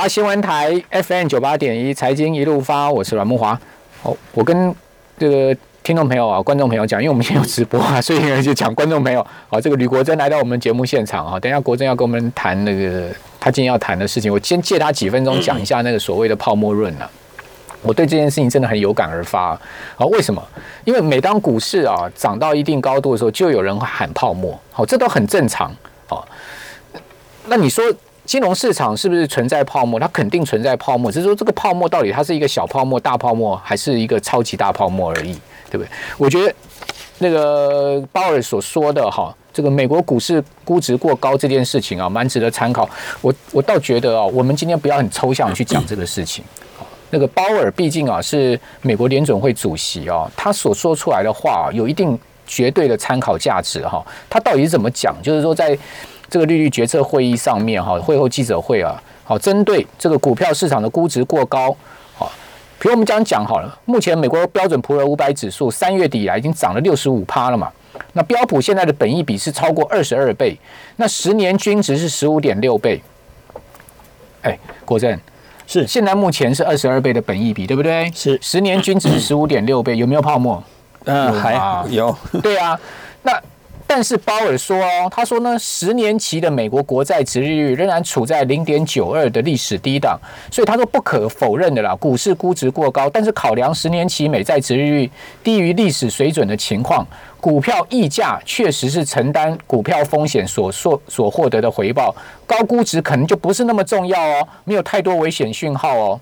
八新闻台 FM 九八点一，财经一路发，我是阮木华。哦，我跟这个听众朋友啊、观众朋友讲，因为我们 现在有直播啊，所以就讲观众朋友。好，这个吕国珍来到我们节目现场啊，等一下国珍要跟我们谈那个他今天要谈的事情，我先借他几分钟讲一下那个所谓的泡沫论啊。我对这件事情真的很有感而发啊！为什么？因为每当股市啊涨到一定高度的时候，就有人喊泡沫，好，这都很正常好。那你说金融市场是不是存在泡沫？它肯定存在泡沫，只是说这个泡沫到底它是一个小泡沫、大泡沫，还是一个超级大泡沫而已，对不对？我觉得那个鲍尔所说的哈，这个美国股市估值过高这件事情啊，蛮值得参考。我我倒觉得啊，我们今天不要很抽象去讲 这个事情。那个鲍尔毕竟啊是美国联准会主席啊，他所说出来的话有一定绝对的参考价值哈。他到底是怎么讲？就是说在这个利率决策会议上面哈，会后记者会啊，好，针对这个股票市场的估值过高，好，比如我们这样讲好了，目前美国标准普尔五百指数三月底以来已经涨了六十五趴了嘛，那标普现在的本益比是超过二十二倍，那十年均值是十五点六倍，哎，国正。是，现在目前是二十二倍的本益比，对不对？是，十年均值十五点六倍，有没有泡沫？嗯，还有。对啊，那。但是鲍尔说哦，他说呢，十年期的美国国债殖利率仍然处在零点九二的历史低档，所以他说不可否认的啦，股市估值过高。但是考量十年期美债殖利率低于历史水准的情况，股票溢价确实是承担股票风险所所所获得的回报，高估值可能就不是那么重要哦，没有太多危险讯号哦。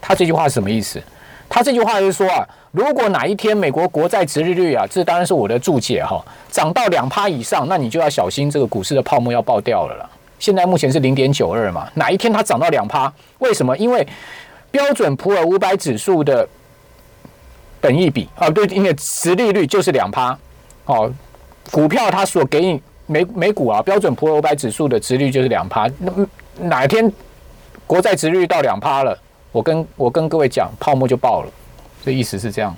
他这句话是什么意思？他这句话就是说啊，如果哪一天美国国债殖利率啊，这当然是我的注解哈，涨到两趴以上，那你就要小心这个股市的泡沫要爆掉了了。现在目前是零点九二嘛，哪一天它涨到两趴？为什么？因为标准普尔五百指数的本益比啊，对，因为殖利率就是两趴哦，股票它所给你每每股啊，标准普尔五百指数的殖率就是两趴，那哪一天国债殖率到两趴了？我跟我跟各位讲，泡沫就爆了，这意思是这样，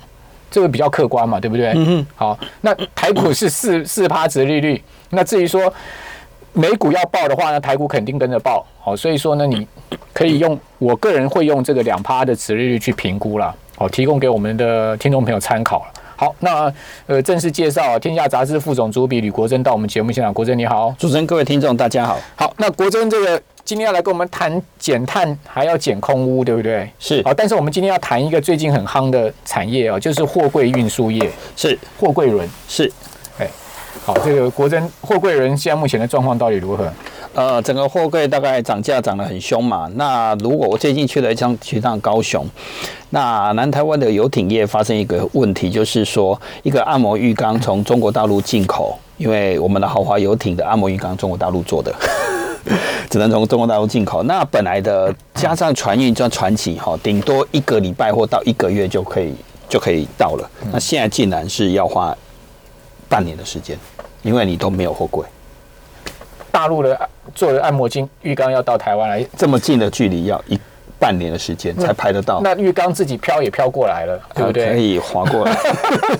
这个比较客观嘛，对不对？嗯好，那台股是四四趴值利率，那至于说美股要报的话呢，台股肯定跟着报。好，所以说呢，你可以用我个人会用这个两趴的值利率去评估了，好，提供给我们的听众朋友参考了。好，那呃，正式介绍天下杂志副总主笔吕国珍到我们节目现场。国珍你好，主持人各位听众大家好。好，那国珍这个。今天要来跟我们谈减碳，还要减空污，对不对？是。好，但是我们今天要谈一个最近很夯的产业哦，就是货柜运输业。是。货柜轮。是。哎，好，这个国珍货柜轮现在目前的状况到底如何？呃，整个货柜大概涨价涨得很凶嘛。那如果我最近去了一趟去趟高雄，那南台湾的游艇业发生一个问题，就是说一个按摩浴缸从中国大陆进口，因为我们的豪华游艇的按摩浴缸中国大陆做的。只能从中国大陆进口。那本来的加上船运叫船期哈，顶多一个礼拜或到一个月就可以就可以到了。那现在竟然是要花半年的时间，因为你都没有货柜。大陆的做的按摩巾浴缸要到台湾来，这么近的距离要一。半年的时间才拍得到，那浴缸自己飘也飘过来了，对不对？可以划过来，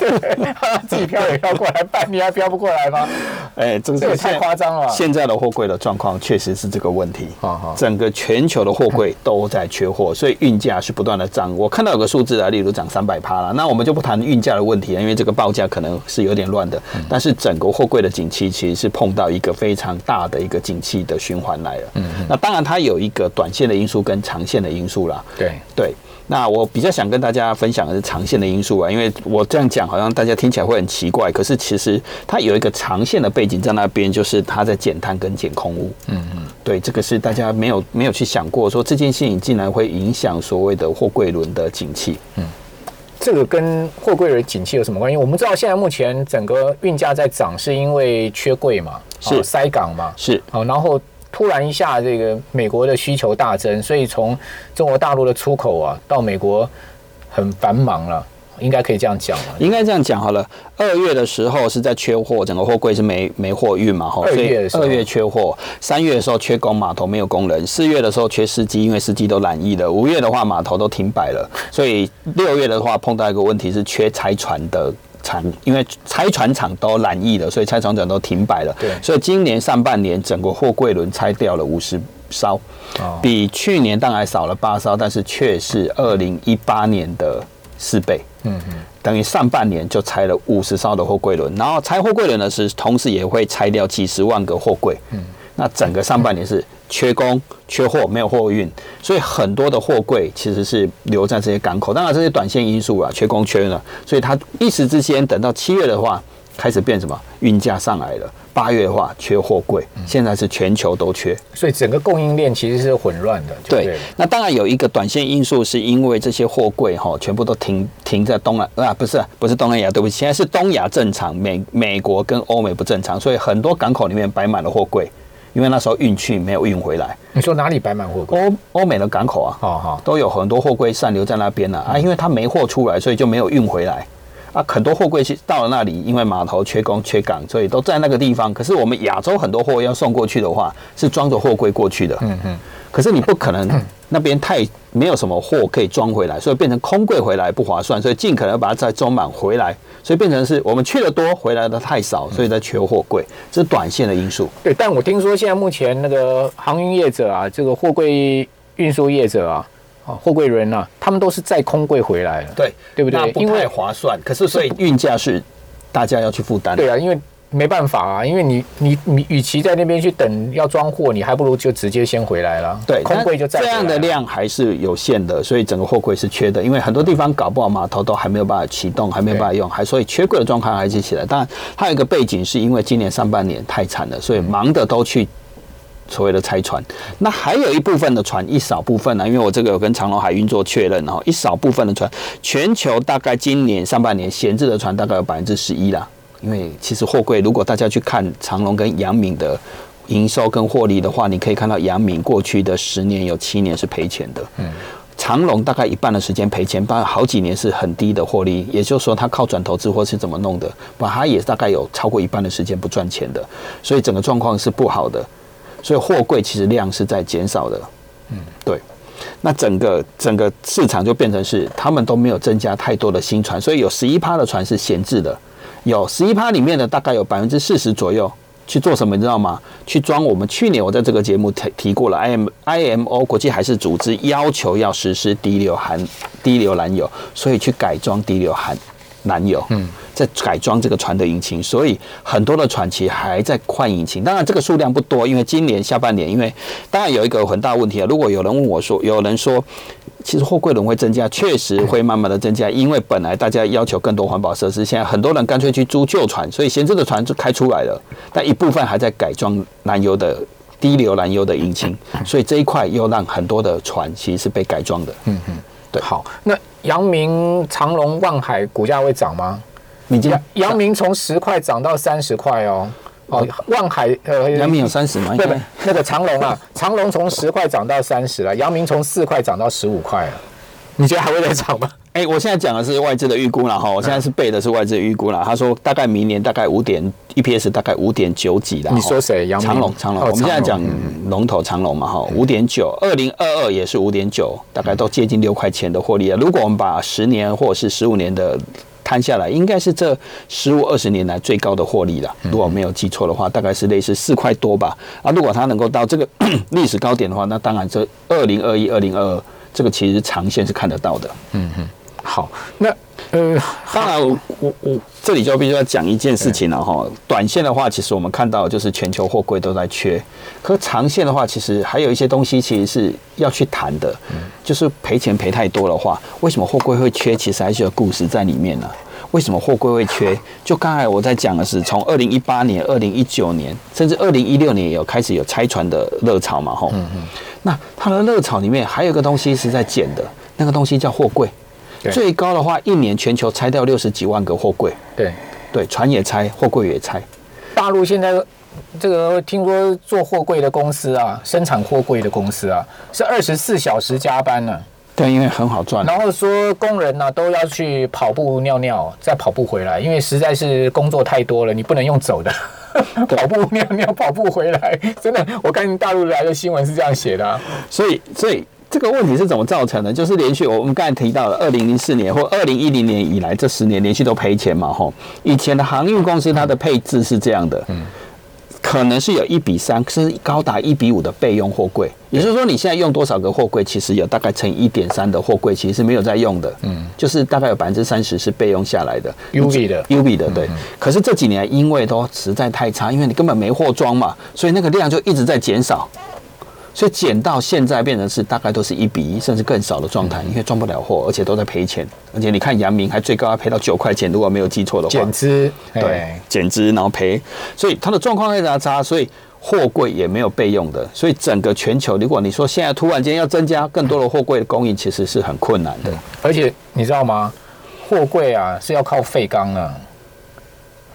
自己飘也飘过来，半年还飘不过来吗？哎，这个太夸张了。现在的货柜的状况确实是这个问题，整个全球的货柜都在缺货，所以运价是不断的涨。我看到有个数字啊，例如涨三百趴了，那我们就不谈运价的问题了，因为这个报价可能是有点乱的。但是整个货柜的景气其实是碰到一个非常大的一个景气的循环来了。嗯嗯。那当然它有一个短线的因素跟长线的。因素啦。对对，那我比较想跟大家分享的是长线的因素啊，因为我这样讲好像大家听起来会很奇怪，可是其实它有一个长线的背景在那边，就是它在减碳跟减空污。嗯嗯，对，这个是大家没有没有去想过，说这件事情竟然会影响所谓的货柜轮的景气。嗯，这个跟货柜轮景气有什么关系？我们知道现在目前整个运价在涨，是因为缺柜嘛，是塞港嘛，是好，然后。突然一下，这个美国的需求大增，所以从中国大陆的出口啊，到美国很繁忙了，应该可以这样讲应该这样讲好了。二月的时候是在缺货，整个货柜是没没货运嘛，哈。二月二月缺货，三月的时候缺工，码头没有工人。四月的时候缺司机，因为司机都染疫了。五月的话，码头都停摆了。所以六月的话，碰到一个问题是缺拆船的。产因为拆船厂都染疫了，所以拆船厂都停摆了。对，所以今年上半年整个货柜轮拆掉了五十艘，比去年当然少了八艘，但是却是二零一八年的四倍。嗯嗯，等于上半年就拆了五十艘的货柜轮，然后拆货柜轮呢是同时也会拆掉几十万个货柜。嗯，那整个上半年是缺工、缺货、没有货运，所以很多的货柜其实是留在这些港口。当然这些短线因素啊，缺工缺运了，所以它一时之间等到七月的话，开始变什么？运价上来了。八月的话缺货柜，现在是全球都缺，所以整个供应链其实是混乱的。对，那当然有一个短线因素，是因为这些货柜哈全部都停停在东南啊，不是不是东南亚，对不起，现在是东亚正常，美美国跟欧美不正常，所以很多港口里面摆满了货柜，因为那时候运去没有运回来。你说哪里摆满货柜？欧欧美的港口啊，好好都有很多货柜散留在那边了啊，因为它没货出来，所以就没有运回来。啊，很多货柜是到了那里，因为码头缺工缺港，所以都在那个地方。可是我们亚洲很多货要送过去的话，是装着货柜过去的。嗯嗯。可是你不可能那边太没有什么货可以装回来，所以变成空柜回来不划算，所以尽可能把它再装满回来。所以变成是我们去的多，回来的太少，所以在缺货柜，这是短线的因素。对，但我听说现在目前那个航运业者啊，这个货柜运输业者啊。货柜人呐，他们都是在空柜回来了，对对不对？因为划算，可是所以运价是大家要去负担。对啊，因为没办法啊，因为你你你，与其在那边去等要装货，你还不如就直接先回来了。对，空柜就在这样的量还是有限的，所以整个货柜是缺的，因为很多地方搞不好码头都还没有办法启动，还没有办法用，还所以缺柜的状况还是起来。当然，还有一个背景是因为今年上半年太惨了，所以忙的都去。所谓的拆船，那还有一部分的船，一少部分呢，因为我这个有跟长隆海运做确认哦，一少部分的船，全球大概今年上半年闲置的船大概有百分之十一啦。因为其实货柜，如果大家去看长隆跟阳明的营收跟获利的话，你可以看到阳明过去的十年有七年是赔钱的，嗯，长隆大概一半的时间赔钱，包好几年是很低的获利，也就是说它靠转投资或是怎么弄的，把它也大概有超过一半的时间不赚钱的，所以整个状况是不好的。所以货柜其实量是在减少的，嗯，对。那整个整个市场就变成是他们都没有增加太多的新船，所以有十一趴的船是闲置的，有十一趴里面的大概有百分之四十左右去做什么，你知道吗？去装我们去年我在这个节目提提过了，I M I M O 国际海事组织要求要实施低硫含低硫燃油，所以去改装低硫含燃油，嗯。在改装这个船的引擎，所以很多的船其实还在换引擎。当然，这个数量不多，因为今年下半年，因为当然有一个很大问题啊。如果有人问我说，有人说，其实货柜轮会增加，确实会慢慢的增加，因为本来大家要求更多环保设施，现在很多人干脆去租旧船，所以闲置的船就开出来了。但一部分还在改装燃油的低硫燃油的引擎，所以这一块又让很多的船其实是被改装的。嗯嗯，对。好，那阳明、长隆、望海股价会涨吗？阳阳明从十块涨到三十块哦，哦，望海呃，阳明有三十吗？对对，那个长隆啊，长隆从十块涨到三十了，阳明从四块涨到十五块了，你觉得还会再涨吗？哎，我现在讲的是外资的预估了哈，我现在是背的是外资预估了，他说大概明年大概五点 EPS 大概五点九几的。你说谁？长隆长隆，我们现在讲龙头长隆嘛哈，五点九，二零二二也是五点九，大概都接近六块钱的获利了。如果我们把十年或者是十五年的摊下来应该是这十五二十年来最高的获利了，如果没有记错的话，大概是类似四块多吧。啊，如果它能够到这个 历史高点的话，那当然这二零二一、二零二二这个其实长线是看得到的。嗯哼，好，那呃，当然我我我这里就必须要讲一件事情了哈。短线的话，其实我们看到就是全球货柜都在缺，可长线的话，其实还有一些东西其实是要去谈的。就是赔钱赔太多的话，为什么货柜会缺？其实还是有故事在里面呢。为什么货柜会缺？就刚才我在讲的是，从二零一八年、二零一九年，甚至二零一六年有开始有拆船的热潮嘛？吼，嗯嗯。那它的热潮里面还有一个东西是在减的，那个东西叫货柜。最高的话，一年全球拆掉六十几万个货柜。对对，船也拆，货柜也拆。大陆现在这个听说做货柜的公司啊，生产货柜的公司啊，是二十四小时加班呢。对，因为很好赚。然后说工人呢都要去跑步尿尿，再跑步回来，因为实在是工作太多了，你不能用走的，跑步尿尿，跑步回来，真的，我看大陆来的新闻是这样写的。啊所以，所以这个问题是怎么造成的？就是连续我们刚才提到了二零零四年或二零一零年以来这十年连续都赔钱嘛，吼。以前的航运公司它的配置是这样的，嗯。可能是有一比三，甚至高达一比五的备用货柜。也就是说，你现在用多少个货柜，其实有大概乘以一点三的货柜，其实是没有在用的。嗯，就是大概有百分之三十是备用下来的，U B 的，U B 的，对。可是这几年因为都实在太差，因为你根本没货装嘛，所以那个量就一直在减少。所以减到现在变成是大概都是一比一，甚至更少的状态，因为装不了货，而且都在赔钱。而且你看阳明还最高要赔到九块钱，如果没有记错的话。减资，对，减资然后赔，所以它的状况非常差，所以货柜也没有备用的，所以整个全球，如果你说现在突然间要增加更多的货柜的供应，其实是很困难的。而且你知道吗？货柜啊是要靠废钢啊，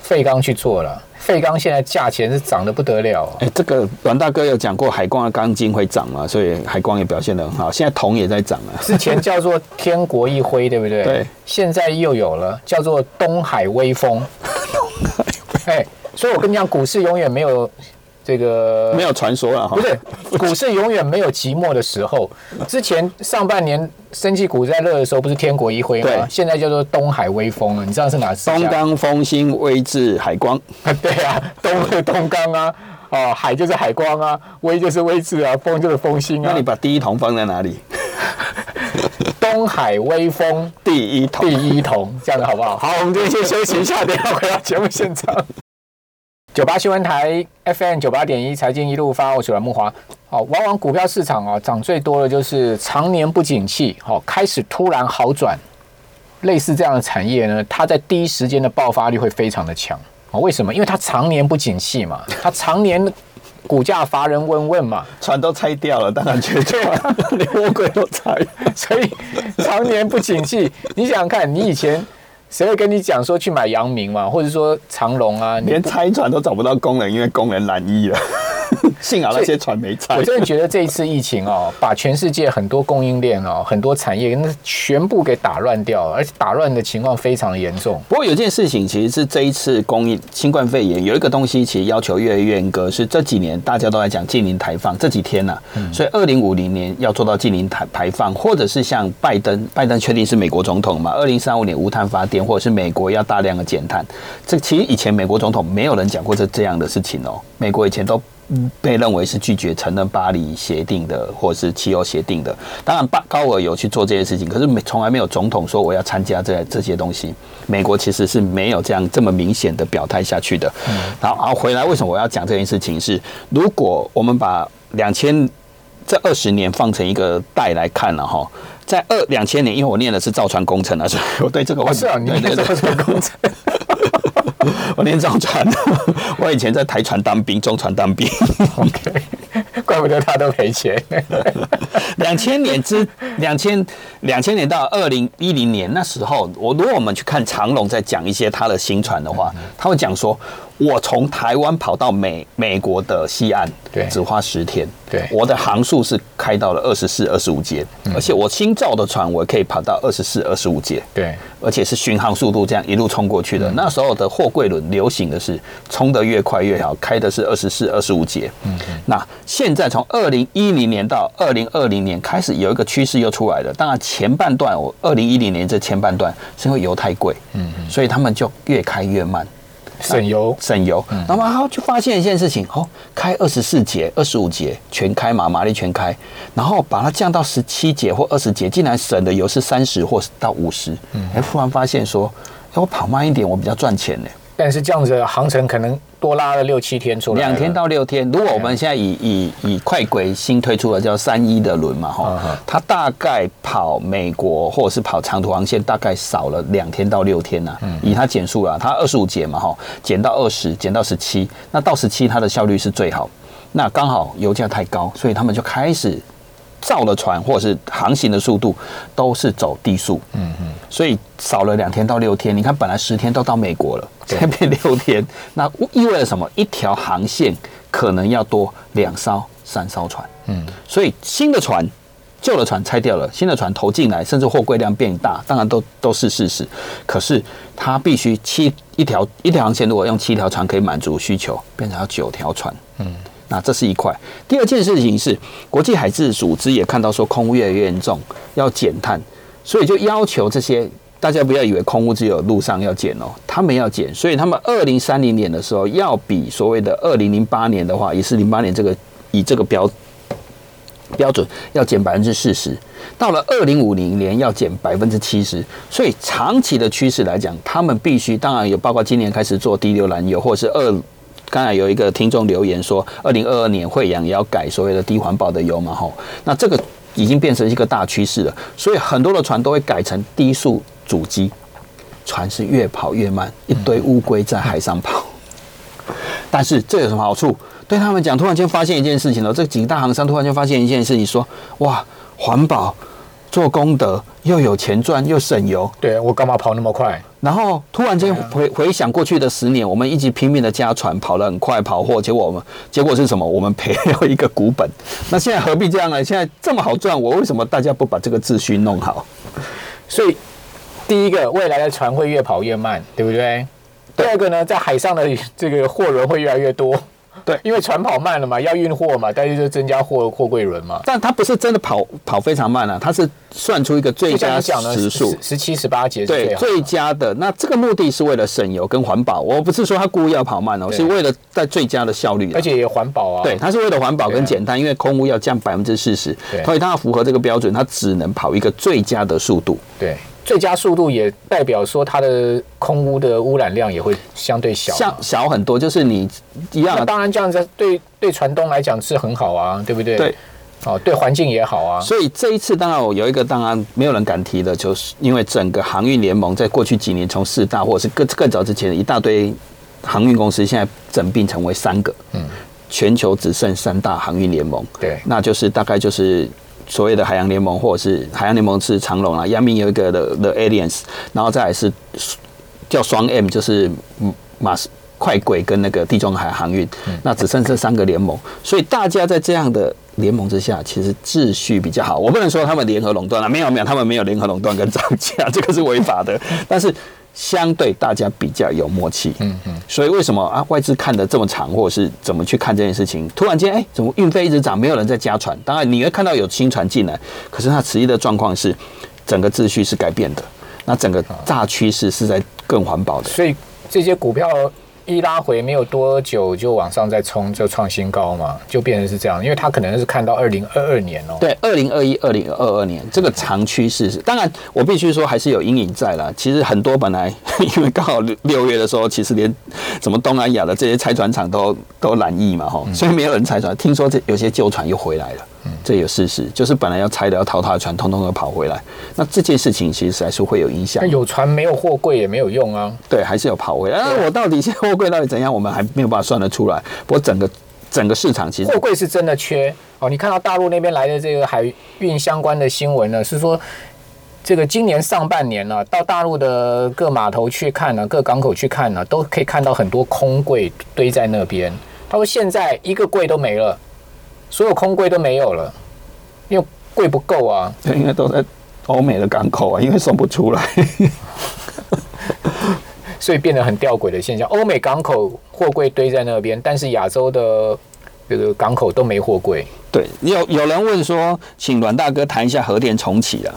废钢去做了。废钢现在价钱是涨得不得了。哎，这个阮大哥有讲过，海光的钢筋会涨嘛，所以海光也表现得很好。现在铜也在涨啊。之前叫做天国一辉，对不对？对。现在又有了叫做东海威风。东海威。哎，所以我跟你讲，股市永远没有。这个没有传说了哈，不是股市永远没有寂寞的时候。之前上半年升绩股在热的时候，不是天国一辉吗？现在叫做东海微风了，你知道是哪？东钢、风兴、威智、海光。对啊，东东钢啊，哦，海就是海光啊，威就是威智啊，风就是风兴啊。那你把第一桶放在哪里？东海微风第一桶，第一桶，这样子好不好？好，我们今天先休息一下，等下回到节目现场。九八新闻台 FM 九八点一，财经一路发，我是阮木华。好，往往股票市场啊，涨最多的就是常年不景气，好，开始突然好转，类似这样的产业呢，它在第一时间的爆发力会非常的强。啊，为什么？因为它常年不景气嘛，它常年股价乏人问问嘛，船都拆掉了，当然缺船，连魔鬼都拆，所以常年不景气。你想想看，你以前。谁会跟你讲说去买阳明嘛，或者说长隆啊？连拆船都找不到工人，因为工人懒意了。幸好那些船没拆。我真的觉得这一次疫情哦，把全世界很多供应链哦，很多产业那全部给打乱掉了，而且打乱的情况非常的严重。不过有件事情，其实是这一次供应新冠肺炎有一个东西，其实要求越来越严格。是这几年大家都在讲近零排放，这几天呢，所以二零五零年要做到近零排排放，或者是像拜登，拜登确定是美国总统嘛，二零三五年无碳发电，或者是美国要大量的减碳。这其实以前美国总统没有人讲过这这样的事情哦，美国以前都。被认为是拒绝承认巴黎协定的，或者是气候协定的。当然，巴高尔有去做这些事情，可是没从来没有总统说我要参加这这些东西。美国其实是没有这样这么明显的表态下去的。然后，然后回来，为什么我要讲这件事情？是如果我们把两千这二十年放成一个带来看了哈，在二两千年，因为我念的是造船工程啊，所以我对这个我是啊，你念造船工程。我连装船，我以前在台船当兵，中船当兵。OK，怪不得他都赔钱。两千年之两千两千年到二零一零年那时候，我如果我们去看长龙在讲一些他的新船的话，他会讲说。我从台湾跑到美美国的西岸，对，只花十天。对，我的航速是开到了二十四、二十五节，而且我新造的船，我可以跑到二十四、二十五节。对，而且是巡航速度这样一路冲过去的。那时候的货柜轮流行的是冲得越快越好，开的是二十四、二十五节。嗯嗯。那现在从二零一零年到二零二零年开始有一个趋势又出来了。当然前半段，我二零一零年这前半段是因为油太贵，嗯嗯，所以他们就越开越慢。省油，省油。那么他就发现一件事情，哦，开二十四节、二十五节全开嘛，马力全开，然后把它降到十七节或二十节，竟然省的油是三十或到五十。嗯，哎，忽然发现说，哎，我跑慢一点，我比较赚钱呢。但是这样子航程可能。多拉了六七天出来，两天到六天。如果我们现在以以以快轨新推出的叫三一的轮嘛，哈，它大概跑美国或者是跑长途航线，大概少了两天到六天呐。以它减速了，它二十五节嘛，哈，减到二十，减到十七，那到十七它的效率是最好。那刚好油价太高，所以他们就开始。造的船或者是航行的速度都是走低速，嗯嗯，所以少了两天到六天。你看，本来十天都到美国了，现在变六天，那意味着什么？一条航线可能要多两艘、三艘船，嗯，所以新的船、旧的船拆掉了，新的船投进来，甚至货柜量变大，当然都都是事实。可是它必须七一条一条航线，如果用七条船可以满足需求，变成要九条船，嗯。那这是一块。第二件事情是，国际海事组织也看到说空污越来越严重，要减碳，所以就要求这些大家不要以为空污只有路上要减哦，他们要减，所以他们二零三零年的时候要比所谓的二零零八年的话，也是零八年这个以这个标标准要减百分之四十，到了二零五零年要减百分之七十，所以长期的趋势来讲，他们必须当然有包括今年开始做低硫燃油，或者是二。刚才有一个听众留言说，二零二二年惠阳也要改所谓的低环保的油嘛？吼，那这个已经变成一个大趋势了，所以很多的船都会改成低速主机，船是越跑越慢，一堆乌龟在海上跑。但是这有什么好处？对他们讲，突然间发现一件事情了，这几个大航商突然间发现一件事情，说哇，环保做功德，又有钱赚，又省油。对我干嘛跑那么快？然后突然间回回想过去的十年，我们一直拼命的加船，跑得很快，跑货，结果我们结果是什么？我们赔了一个股本。那现在何必这样呢？现在这么好赚，我为什么大家不把这个秩序弄好？所以第一个，未来的船会越跑越慢，对不对？第二个呢，在海上的这个货轮会越来越多。对，因为船跑慢了嘛，要运货嘛，但是就增加货货柜轮嘛。但它不是真的跑跑非常慢啊，它是算出一个最佳时速，十七十八节对最佳的。那这个目的是为了省油跟环保，我不是说它故意要跑慢哦，是为了在最佳的效率，而且也环保啊。对，它是为了环保跟简单，因为空污要降百分之四十，所以它要符合这个标准，它只能跑一个最佳的速度。对。最佳速度也代表说它的空污的污染量也会相对小，像小很多。就是你一样，当然这样子对对船东来讲是很好啊，对不对？对，哦，对环境也好啊。所以这一次当然我有一个当然没有人敢提的，就是因为整个航运联盟在过去几年从四大或者是更更早之前一大堆航运公司，现在整并成为三个，嗯，全球只剩三大航运联盟，对，那就是大概就是。所谓的海洋联盟，或者是海洋联盟是长龙啊，阳明有一个的 The Aliens，然后再来是叫双 M，就是马斯快轨跟那个地中海航运，那只剩这三个联盟，所以大家在这样的联盟之下，其实秩序比较好。我不能说他们联合垄断了，没有没有，他们没有联合垄断跟涨价，这个是违法的，但是。相对大家比较有默契，嗯嗯，所以为什么啊外资看的这么长，或者是怎么去看这件事情？突然间，哎，怎么运费一直涨，没有人在加船？当然你会看到有新船进来，可是它实际的状况是，整个秩序是改变的，那整个大趋势是在更环保的。所以这些股票。一拉回没有多久就往上再冲，就创新高嘛，就变成是这样。因为他可能是看到二零二二年哦，对，二零二一、二零二二年这个长趋势是，当然我必须说还是有阴影在了。其实很多本来 因为刚好六六月的时候，其实连什么东南亚的这些拆船厂都都染疫嘛，哈，所以没有人拆船。听说这有些旧船又回来了。这有事实，就是本来要拆的、要淘汰的船，通通都跑回来。那这件事情其实还是会有影响。有船没有货柜也没有用啊。对，还是有跑回来。那我到底现在货柜到底怎样？我们还没有办法算得出来。不过整个整个市场其实货柜是真的缺哦。你看到大陆那边来的这个海运相关的新闻呢，是说这个今年上半年呢，到大陆的各码头去看呢，各港口去看呢，都可以看到很多空柜堆在那边。他说现在一个柜都没了。所有空柜都没有了，因为柜不够啊。对，应该都在欧美的港口啊，因为送不出来，所以变得很吊诡的现象。欧美港口货柜堆在那边，但是亚洲的这个港口都没货柜。对，有有人问说，请阮大哥谈一下核电重启啊。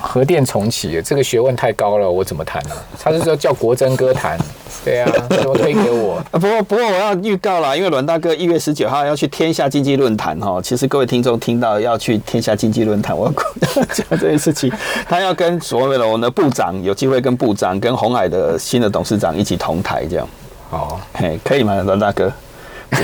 核电重启，这个学问太高了，我怎么谈呢？他是说叫国珍哥谈，对啊，怎么推给我？不过不过我要预告了，因为阮大哥一月十九号要去天下经济论坛哈。其实各位听众听到要去天下经济论坛，我要讲这件事情，他要跟所谓的我们的部长有机会跟部长跟红海的新的董事长一起同台这样。哦，嘿，可以吗，阮大哥？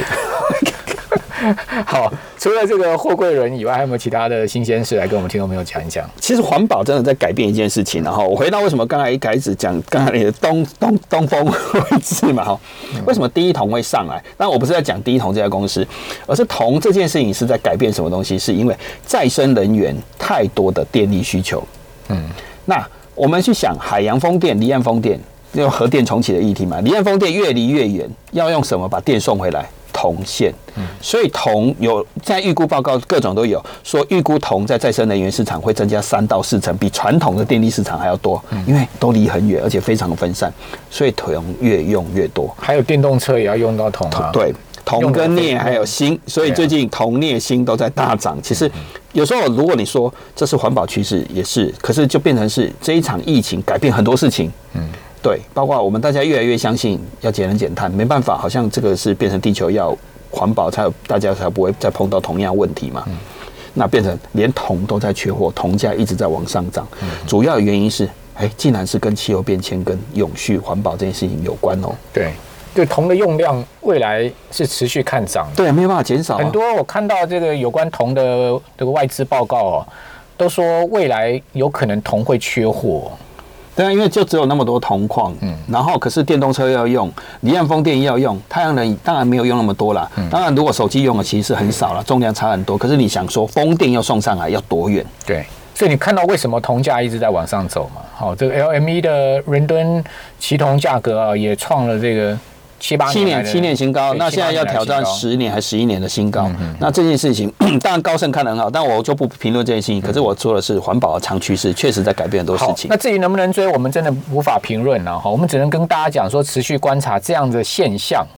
好，除了这个货柜轮以外，还有没有其他的新鲜事来跟我们听众朋友讲一讲？其实环保真的在改变一件事情。然后我回到为什么刚才一开始讲刚才那个东东东风位置嘛，哈，为什么第一桶会上来？但我不是在讲第一桶这家公司，而是铜这件事情是在改变什么东西？是因为再生能源太多的电力需求。嗯，那我们去想海洋风电、离岸风电，用核电重启的议题嘛，离岸风电越离越远，要用什么把电送回来？铜线，所以铜有在预估报告，各种都有说预估铜在再生能源市场会增加三到四成，比传统的电力市场还要多，因为都离很远，而且非常的分散，所以铜越用越多。还有电动车也要用到铜啊，对，铜跟镍还有锌，所以最近铜镍锌都在大涨。其实有时候如果你说这是环保趋势，也是，可是就变成是这一场疫情改变很多事情。嗯，对，包括我们大家越来越相信要节能减碳，没办法，好像这个是变成地球要环保，才有大家才不会再碰到同样问题嘛。那变成连铜都在缺货，铜价一直在往上涨，主要的原因是，哎，竟然是跟气候变迁、跟永续环保这件事情有关哦。对，就铜的用量未来是持续看涨。对，没有办法减少啊、很多我看到这个有关铜的这个外资报告哦，都说未来有可能铜会缺货。对啊，因为就只有那么多铜矿，嗯，然后可是电动车要用，离岸风电要用，太阳能当然没有用那么多啦。当然，如果手机用的其实是很少了，重量差很多。可是你想说风电要送上来要多远？对，所以你看到为什么铜价一直在往上走嘛？好，这个 LME 的伦敦期铜价格啊，也创了这个七八七年七年新高，那现在要挑战十年还十一年的新高。那这件事情 当然高盛看得很好，但我就不评论这件事情。可是我说的是环保的长趋势，确实在改变很多事情。那至于能不能追，我们真的无法评论了哈。我们只能跟大家讲说，持续观察这样的现象